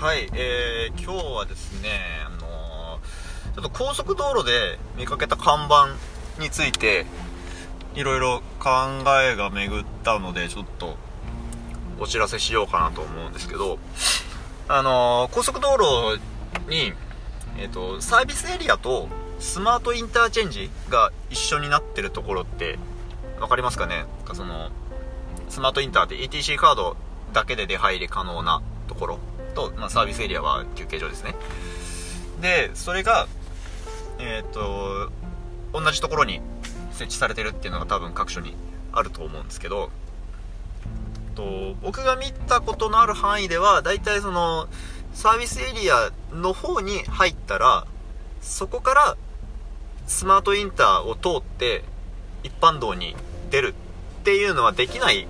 はい、えー、今日はですね、あのーちょっと高速道路で見かけた看板について、いろいろ考えが巡ったので、ちょっとお知らせしようかなと思うんですけど、あのー高速道路に、えっ、と、サービスエリアとスマートインターチェンジが一緒になってるところって、わかりますかね？その、スマートインターって ETC カードだけで出入り可能なところ。と、まあ、サービスエリアは休憩所ですね。でそれがえっ、と同じところに設置されてるっていうのが多分各所にあると思うんですけどと僕が見たことのある範囲では大体そのサービスエリアの方に入ったらそこからスマートインターを通って一般道に出るっていうのはできない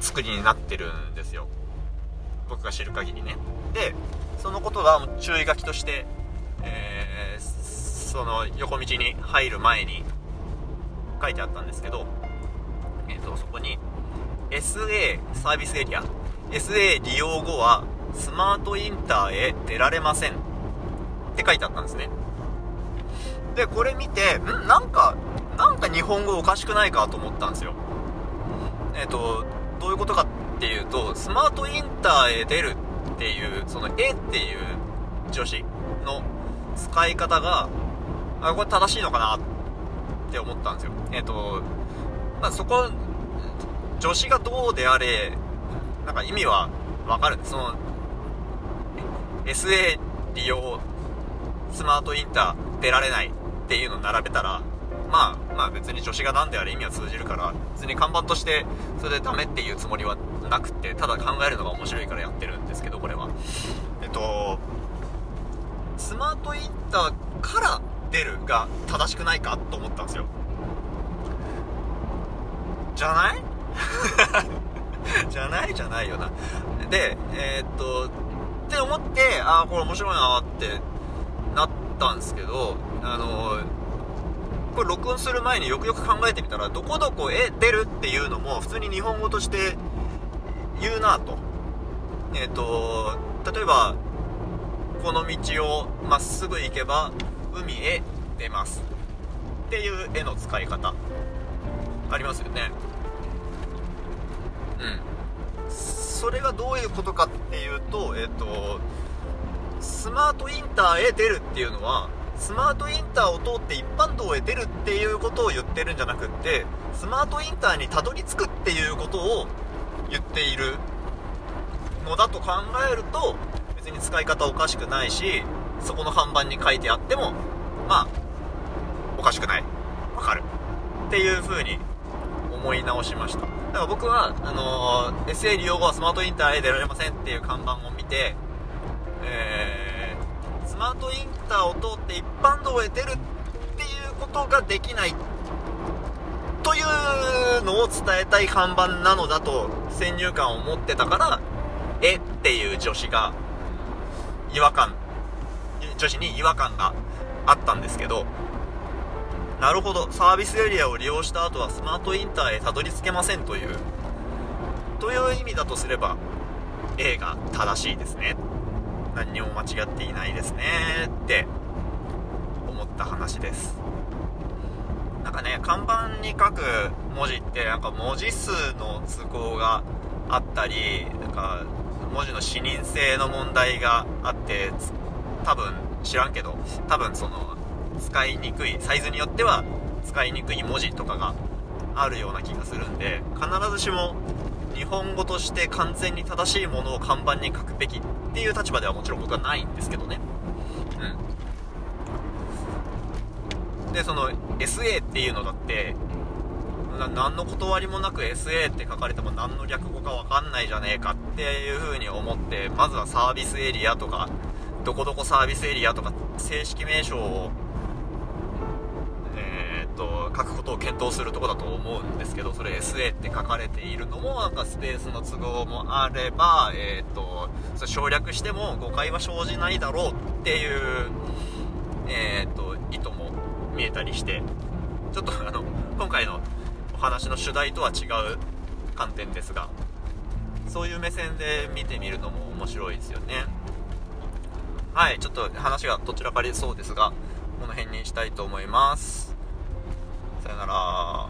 作りになってるんですよ。僕が知る限りね。でそのことが注意書きとして、えーその横道に入る前に書いてあったんですけど、えー、とそこに SA サービスエリア SA 利用後はスマートインターへ出られません。って書いてあったんですね。でこれ見てん？なんかなんか日本語おかしくないかと思ったんですよ。えっ、とどういうことかっていうとスマートインターへ出るっていうその「え」っていう助詞の使い方があこれ正しいのかなって思ったんですよ。えっ、とまあそこ助詞がどうであれなんか意味はわかるその SA 利用スマートインター出られないっていうのを並べたらまあまあ別に助詞が何であれ意味は通じるから別に看板としてそれでダメっていうつもりはなくてただ考えるのが面白いからやってるんですけどこれは。えっとスマートインターから出るが正しくないかと思ったんですよ。じゃない？じゃない？じゃないよな。でえーっとって思ってああこれ面白いなってなったんですけどあのこれ録音する前によくよく考えてみたらどこどこへ出るっていうのも普通に日本語として言うなと。えっ、と例えばこの道をまっすぐ行けば海へ出ますっていう絵の使い方ありますよね。うん。それがどういうことかっていうとえっ、とスマートインターへ出るっていうのはスマートインターを通って一般道へ出るっていうことを言ってるんじゃなくってスマートインターにたどり着くっていうことを言っているのだと考えると別に使い方おかしくないしそこの看板に書いてあってもまあおかしくない。わかる。っていう風に思い直しました。だから僕はあのー SA 利用後はスマートインターへ出られませんっていう看板を見てスマートインターを通って一般道へ出るっていうことができないというのを伝えたい看板なのだと先入観を持ってたから「え」っていう助詞が違和感助詞に違和感があったんですけどなるほどサービスエリアを利用した後はスマートインターへたどり着けませんというという意味だとすれば A が正しいですね。何にも間違っていないですねって思った話です。なんかね看板に書く文字ってなんか文字数の都合があったりなんか文字の視認性の問題があって多分知らんけど多分その使いにくいサイズによっては使いにくい文字とかがあるような気がするんで必ずしも日本語として完全に正しいものを看板に書くべきっていう立場ではもちろん僕はないんですけどね。うん。でその SA っていうのだって何の断りもなく SA って書かれても何の略語か分かんないじゃねえかっていう風に思ってまずはサービスエリアとかどこどこサービスエリアとか正式名称を書くことを検討するとこだと思うんですけどそれ SA って書かれているのもなんかスペースの都合もあればえーっとそれ省略しても誤解は生じないだろうっていうえーっと意図も見えたりしてちょっとあの今回のお話の主題とは違う観点ですがそういう目線で見てみるのも面白いですよね。はいちょっと話がどちらかりそうですがこの辺にしたいと思います。さよなら。